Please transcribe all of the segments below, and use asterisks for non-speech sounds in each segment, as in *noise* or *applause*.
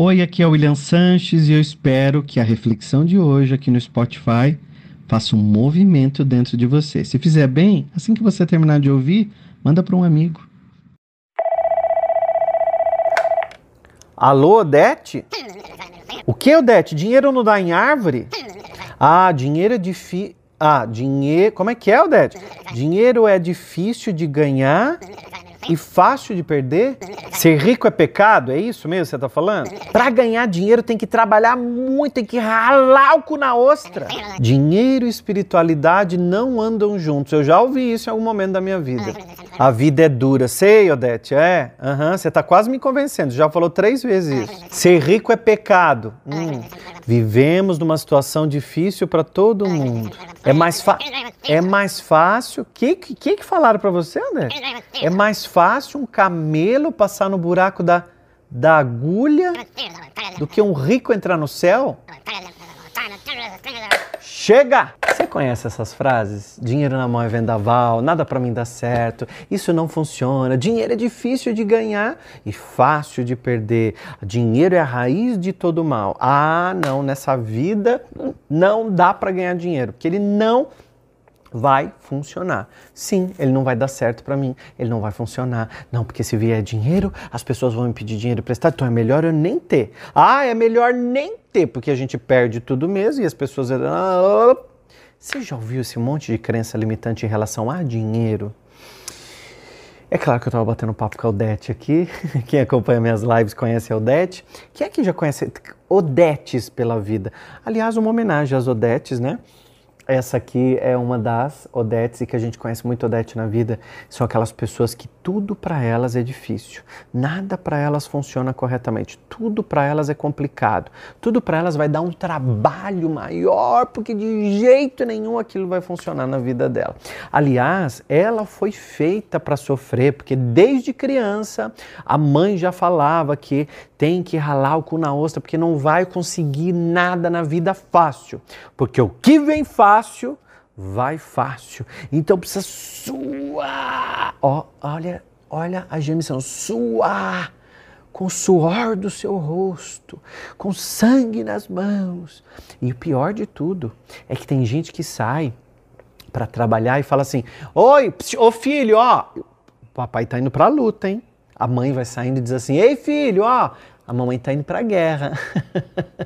Oi, aqui é o William Sanches e eu espero que a reflexão de hoje aqui no Spotify faça um movimento dentro de você. Se fizer bem, assim que você terminar de ouvir, manda para um amigo. Alô, Odete? O que, Odete? Dinheiro não dá em árvore? Ah, dinheiro é difícil. Ah, dinheiro. Como é que é, Odete? Dinheiro é difícil de ganhar e fácil de perder? Ser rico é pecado? É isso mesmo que você está falando? Para ganhar dinheiro tem que trabalhar muito, tem que ralar o cu na ostra. Dinheiro e espiritualidade não andam juntos. Eu já ouvi isso em algum momento da minha vida. A vida é dura. Sei, Odete, é. Uhum, você está quase me convencendo. Já falou três vezes isso. Ser rico é pecado. Hum. Vivemos numa situação difícil para todo mundo. É mais, é mais fácil. O que, que, que falaram para você, André? É mais fácil um camelo passar no buraco da, da agulha do que um rico entrar no céu? Chega! Conhece essas frases? Dinheiro na mão é vendaval, nada para mim dá certo, isso não funciona, dinheiro é difícil de ganhar e fácil de perder. Dinheiro é a raiz de todo mal. Ah, não, nessa vida não dá para ganhar dinheiro, porque ele não vai funcionar. Sim, ele não vai dar certo para mim, ele não vai funcionar. Não, porque se vier dinheiro, as pessoas vão me pedir dinheiro emprestado, então é melhor eu nem ter. Ah, é melhor nem ter, porque a gente perde tudo mesmo e as pessoas. Você já ouviu esse monte de crença limitante em relação a dinheiro? É claro que eu estava batendo papo com a Odete aqui. *laughs* Quem acompanha minhas lives conhece a Odete. Quem é que já conhece Odetes pela vida? Aliás, uma homenagem às Odetes, né? Essa aqui é uma das Odetes e que a gente conhece muito Odete na vida. São aquelas pessoas que tudo para elas é difícil, nada para elas funciona corretamente, tudo para elas é complicado, tudo para elas vai dar um trabalho maior porque de jeito nenhum aquilo vai funcionar na vida dela. Aliás, ela foi feita para sofrer porque desde criança a mãe já falava que tem que ralar o cu na ostra porque não vai conseguir nada na vida fácil, porque o que vem fácil vai fácil. Então precisa suar. Ó, olha, olha a gemição, suar com suor do seu rosto, com sangue nas mãos. E o pior de tudo é que tem gente que sai para trabalhar e fala assim: "Oi, ô filho, ó, o papai tá indo para a luta, hein?" A mãe vai saindo e diz assim: "Ei, filho, ó, a mamãe está indo para a guerra. *laughs*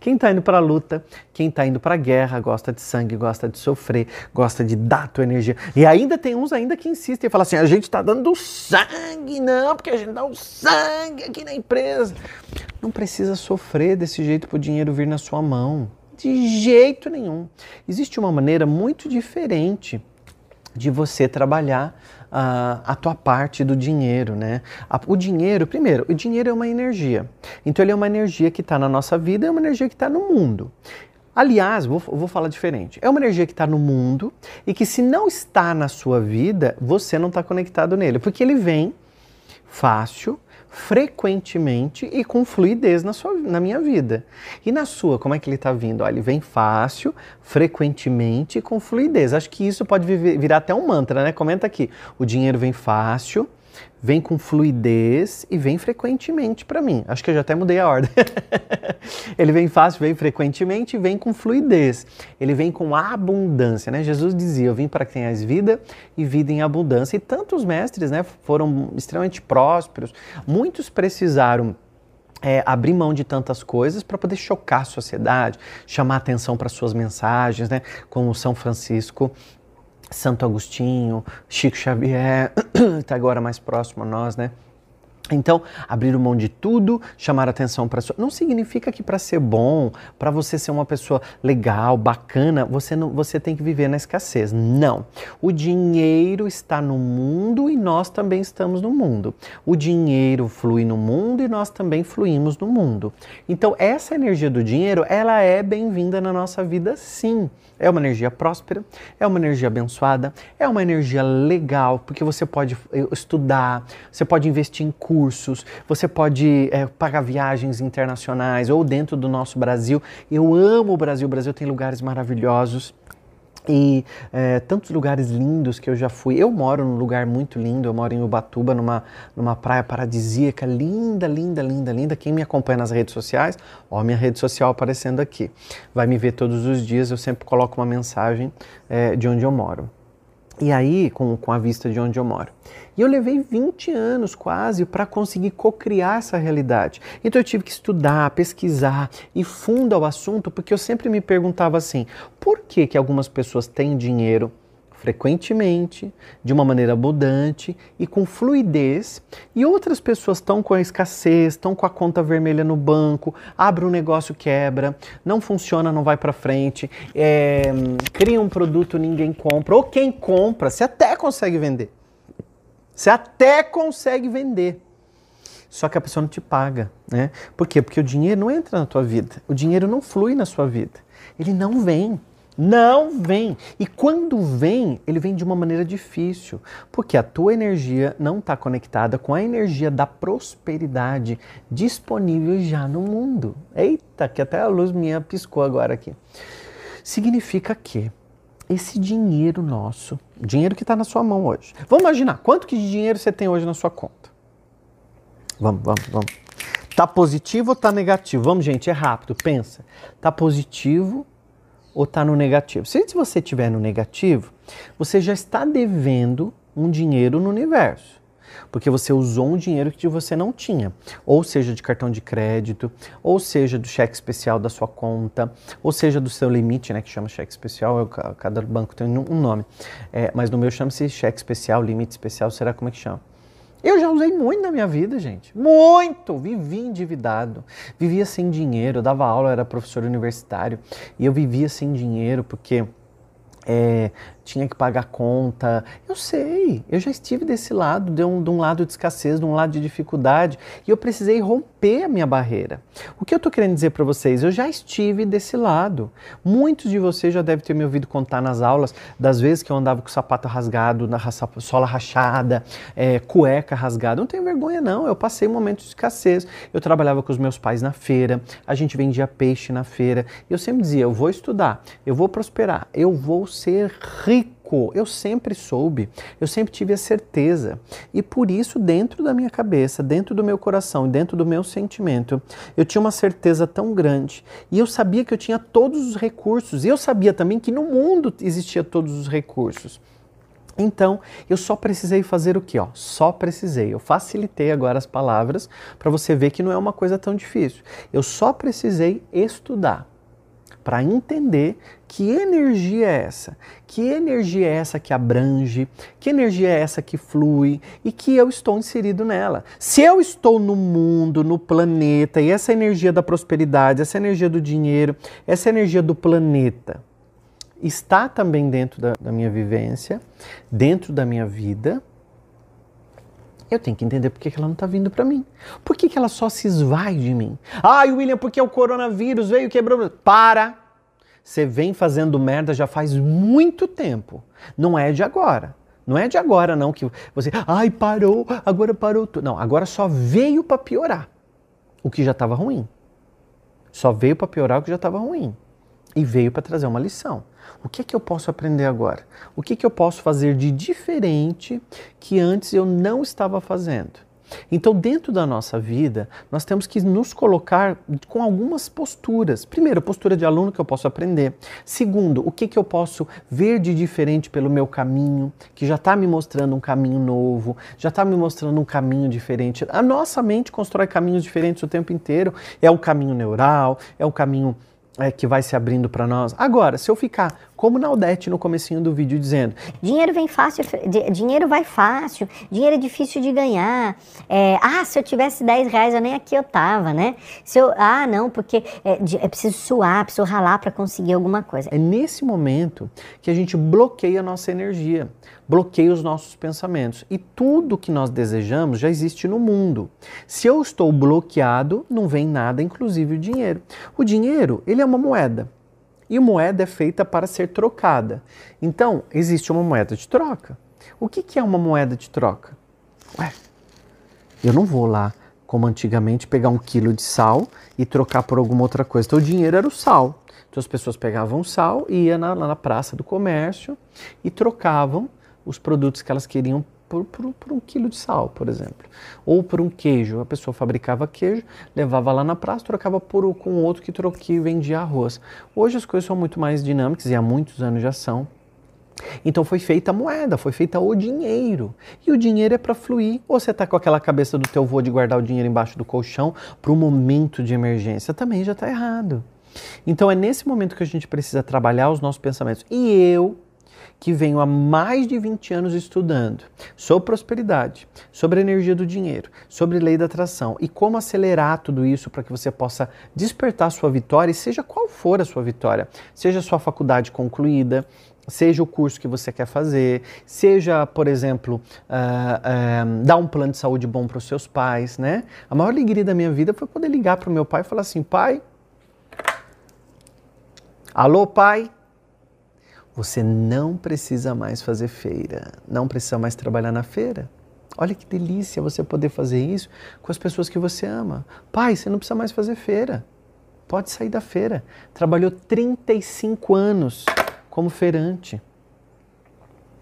quem está indo para a luta, quem está indo para a guerra, gosta de sangue, gosta de sofrer, gosta de dar tua energia. E ainda tem uns ainda que insistem e falam assim: a gente está dando sangue, não, porque a gente dá o um sangue aqui na empresa. Não precisa sofrer desse jeito para o dinheiro vir na sua mão. De jeito nenhum. Existe uma maneira muito diferente de você trabalhar a, a tua parte do dinheiro, né? A, o dinheiro, primeiro, o dinheiro é uma energia. Então ele é uma energia que está na nossa vida, é uma energia que está no mundo. Aliás, vou, vou falar diferente. É uma energia que está no mundo e que se não está na sua vida, você não está conectado nele, porque ele vem fácil, frequentemente e com fluidez na, sua, na minha vida. E na sua, como é que ele está vindo? Olha, ele vem fácil, frequentemente e com fluidez. Acho que isso pode virar até um mantra, né? Comenta aqui. O dinheiro vem fácil, vem com fluidez e vem frequentemente para mim. Acho que eu já até mudei a ordem. *laughs* ele vem fácil, vem frequentemente e vem com fluidez. Ele vem com abundância, né? Jesus dizia: "Eu vim para que tenhas vida e vida em abundância". E tantos mestres, né, foram extremamente prósperos. Muitos precisaram é, abrir mão de tantas coisas para poder chocar a sociedade, chamar atenção para suas mensagens, né? Como São Francisco Santo Agostinho, Chico Xavier, está *clears throat* agora mais próximo a nós, né? Então, abrir mão de tudo, chamar atenção para sua. Não significa que para ser bom, para você ser uma pessoa legal, bacana, você não, você tem que viver na escassez. Não. O dinheiro está no mundo e nós também estamos no mundo. O dinheiro flui no mundo e nós também fluímos no mundo. Então, essa energia do dinheiro, ela é bem-vinda na nossa vida, sim. É uma energia próspera, é uma energia abençoada, é uma energia legal, porque você pode eh, estudar, você pode investir em cursos cursos, você pode é, pagar viagens internacionais ou dentro do nosso Brasil. Eu amo o Brasil, o Brasil tem lugares maravilhosos. e é, tantos lugares lindos que eu já fui. Eu moro num lugar muito lindo, eu moro em Ubatuba, numa, numa praia paradisíaca, linda, linda, linda, linda. Quem me acompanha nas redes sociais, ó, minha rede social aparecendo aqui. Vai me ver todos os dias, eu sempre coloco uma mensagem é, de onde eu moro. E aí, com, com a vista de onde eu moro. E eu levei 20 anos quase para conseguir cocriar essa realidade. Então eu tive que estudar, pesquisar e fundo ao assunto, porque eu sempre me perguntava assim: por que, que algumas pessoas têm dinheiro? Frequentemente, de uma maneira abundante e com fluidez, e outras pessoas estão com a escassez, estão com a conta vermelha no banco, abre um negócio, quebra, não funciona, não vai para frente, é, cria um produto, ninguém compra, ou quem compra, você até consegue vender. Você até consegue vender. Só que a pessoa não te paga, né? Por quê? Porque o dinheiro não entra na tua vida. O dinheiro não flui na sua vida. Ele não vem. Não vem. E quando vem, ele vem de uma maneira difícil, porque a tua energia não está conectada com a energia da prosperidade disponível já no mundo. Eita, que até a luz minha piscou agora aqui. Significa que esse dinheiro nosso, dinheiro que está na sua mão hoje. Vamos imaginar quanto que de dinheiro você tem hoje na sua conta. Vamos, vamos, vamos. Tá positivo ou tá negativo? Vamos, gente, é rápido, pensa. Tá positivo ou está no negativo? Se você estiver no negativo, você já está devendo um dinheiro no universo. Porque você usou um dinheiro que você não tinha, ou seja, de cartão de crédito, ou seja, do cheque especial da sua conta, ou seja, do seu limite, né, que chama cheque especial, cada banco tem um nome. É, mas no meu chama-se cheque especial, limite especial, será como é que chama? Eu já usei muito na minha vida, gente. Muito! Vivi endividado. Vivia sem dinheiro. Eu dava aula, eu era professor universitário. E eu vivia sem dinheiro porque é, tinha que pagar conta. Eu sei, eu já estive desse lado, de um, de um, lado de escassez, de um lado de dificuldade, e eu precisei romper a minha barreira. O que eu estou querendo dizer para vocês? Eu já estive desse lado. Muitos de vocês já devem ter me ouvido contar nas aulas das vezes que eu andava com o sapato rasgado, na sola rachada, é, cueca rasgada. Não tenho vergonha, não. Eu passei momentos de escassez. Eu trabalhava com os meus pais na feira, a gente vendia peixe na feira. E eu sempre dizia: eu vou estudar, eu vou prosperar, eu vou ser rico Eu sempre soube, eu sempre tive a certeza. E por isso, dentro da minha cabeça, dentro do meu coração, dentro do meu sentimento, eu tinha uma certeza tão grande. E eu sabia que eu tinha todos os recursos. E eu sabia também que no mundo existia todos os recursos. Então, eu só precisei fazer o que? Só precisei. Eu facilitei agora as palavras para você ver que não é uma coisa tão difícil. Eu só precisei estudar para entender que energia é essa? Que energia é essa que abrange? Que energia é essa que flui e que eu estou inserido nela? Se eu estou no mundo, no planeta, e essa energia da prosperidade, essa energia do dinheiro, essa energia do planeta está também dentro da, da minha vivência, dentro da minha vida, eu tenho que entender por que ela não está vindo para mim. Por que, ela só se esvai de mim? Ai, William, porque o coronavírus veio quebrou. Para! Você vem fazendo merda já faz muito tempo. Não é de agora. Não é de agora não que você, ai, parou, agora parou tudo. Não, agora só veio para piorar o que já estava ruim. Só veio para piorar o que já estava ruim. E veio para trazer uma lição. O que é que eu posso aprender agora? O que é que eu posso fazer de diferente que antes eu não estava fazendo? Então, dentro da nossa vida, nós temos que nos colocar com algumas posturas. Primeiro, postura de aluno que eu posso aprender. Segundo, o que, que eu posso ver de diferente pelo meu caminho, que já está me mostrando um caminho novo, já está me mostrando um caminho diferente. A nossa mente constrói caminhos diferentes o tempo inteiro. É o caminho neural, é o caminho é, que vai se abrindo para nós. Agora, se eu ficar como na Aldete no comecinho do vídeo dizendo, dinheiro vem fácil, dinheiro vai fácil, dinheiro é difícil de ganhar. É, ah, se eu tivesse 10 reais eu nem aqui eu tava, né? Se eu, ah, não, porque é, é preciso suar, preciso ralar para conseguir alguma coisa. É nesse momento que a gente bloqueia a nossa energia bloqueia os nossos pensamentos. E tudo que nós desejamos já existe no mundo. Se eu estou bloqueado, não vem nada, inclusive o dinheiro. O dinheiro, ele é uma moeda. E moeda é feita para ser trocada. Então, existe uma moeda de troca. O que, que é uma moeda de troca? Ué, eu não vou lá como antigamente pegar um quilo de sal e trocar por alguma outra coisa. Então o dinheiro era o sal. Então as pessoas pegavam sal e iam na, na praça do comércio e trocavam os produtos que elas queriam por, por, por, um quilo de sal, por exemplo. Ou por um queijo. A pessoa fabricava queijo, levava lá na praça, trocava por, com outro que, troque, vendia arroz. Hoje as coisas são muito mais dinâmicas e há muitos anos já são. Então foi feita a moeda, foi feita o dinheiro. E o dinheiro é para fluir. Ou você está com aquela cabeça do teu vô de guardar o dinheiro embaixo do colchão para um momento de emergência, também já está errado. Então é nesse momento que a gente precisa trabalhar os nossos pensamentos. E eu, que venho há mais de 20 anos estudando sobre prosperidade, sobre a energia do dinheiro, sobre lei da atração e como acelerar tudo isso para que você possa despertar sua vitória, e seja qual for a sua vitória, seja sua faculdade concluída, seja o curso que você quer fazer, seja, por exemplo, uh, uh, dar um plano de saúde bom para os seus pais, né? A maior alegria da minha vida foi poder ligar para o meu pai e falar assim, pai, alô pai, você não precisa mais fazer feira, não precisa mais trabalhar na feira. Olha que delícia você poder fazer isso com as pessoas que você ama. Pai, você não precisa mais fazer feira. Pode sair da feira. Trabalhou 35 anos como feirante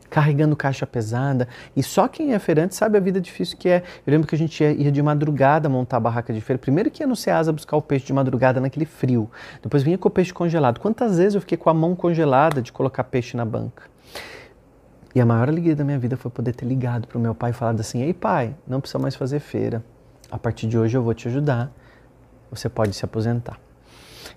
carregando caixa pesada. E só quem é feirante sabe a vida difícil que é. Eu lembro que a gente ia, ia de madrugada montar a barraca de feira. Primeiro que ia no Ceasa buscar o peixe de madrugada naquele frio. Depois vinha com o peixe congelado. Quantas vezes eu fiquei com a mão congelada de colocar peixe na banca? E a maior alegria da minha vida foi poder ter ligado para o meu pai e falado assim: Ei, pai, não precisa mais fazer feira. A partir de hoje eu vou te ajudar. Você pode se aposentar.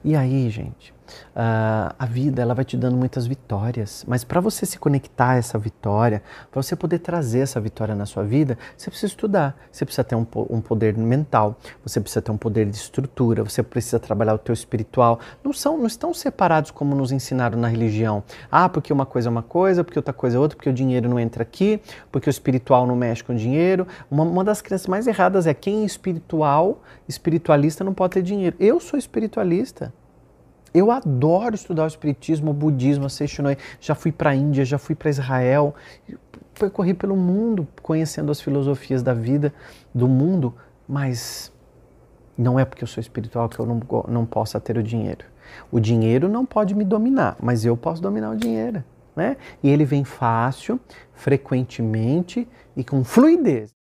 E aí, gente, Uh, a vida ela vai te dando muitas vitórias, mas para você se conectar a essa vitória, para você poder trazer essa vitória na sua vida, você precisa estudar, você precisa ter um, um, poder mental, você precisa ter um poder de estrutura, você precisa trabalhar o teu espiritual. Não são, não estão separados como nos ensinaram na religião. Ah, porque uma coisa é uma coisa, porque outra coisa é outra, porque o dinheiro não entra aqui, porque o espiritual não mexe com o dinheiro. Uma, uma das crenças mais erradas é quem é espiritual, espiritualista não pode ter dinheiro. Eu sou espiritualista. Eu adoro estudar o espiritismo, o budismo, a Seishunoi. Já fui para a Índia, já fui para Israel, percorri pelo mundo conhecendo as filosofias da vida, do mundo, mas não é porque eu sou espiritual que eu não, não possa ter o dinheiro. O dinheiro não pode me dominar, mas eu posso dominar o dinheiro. Né? E ele vem fácil, frequentemente e com fluidez.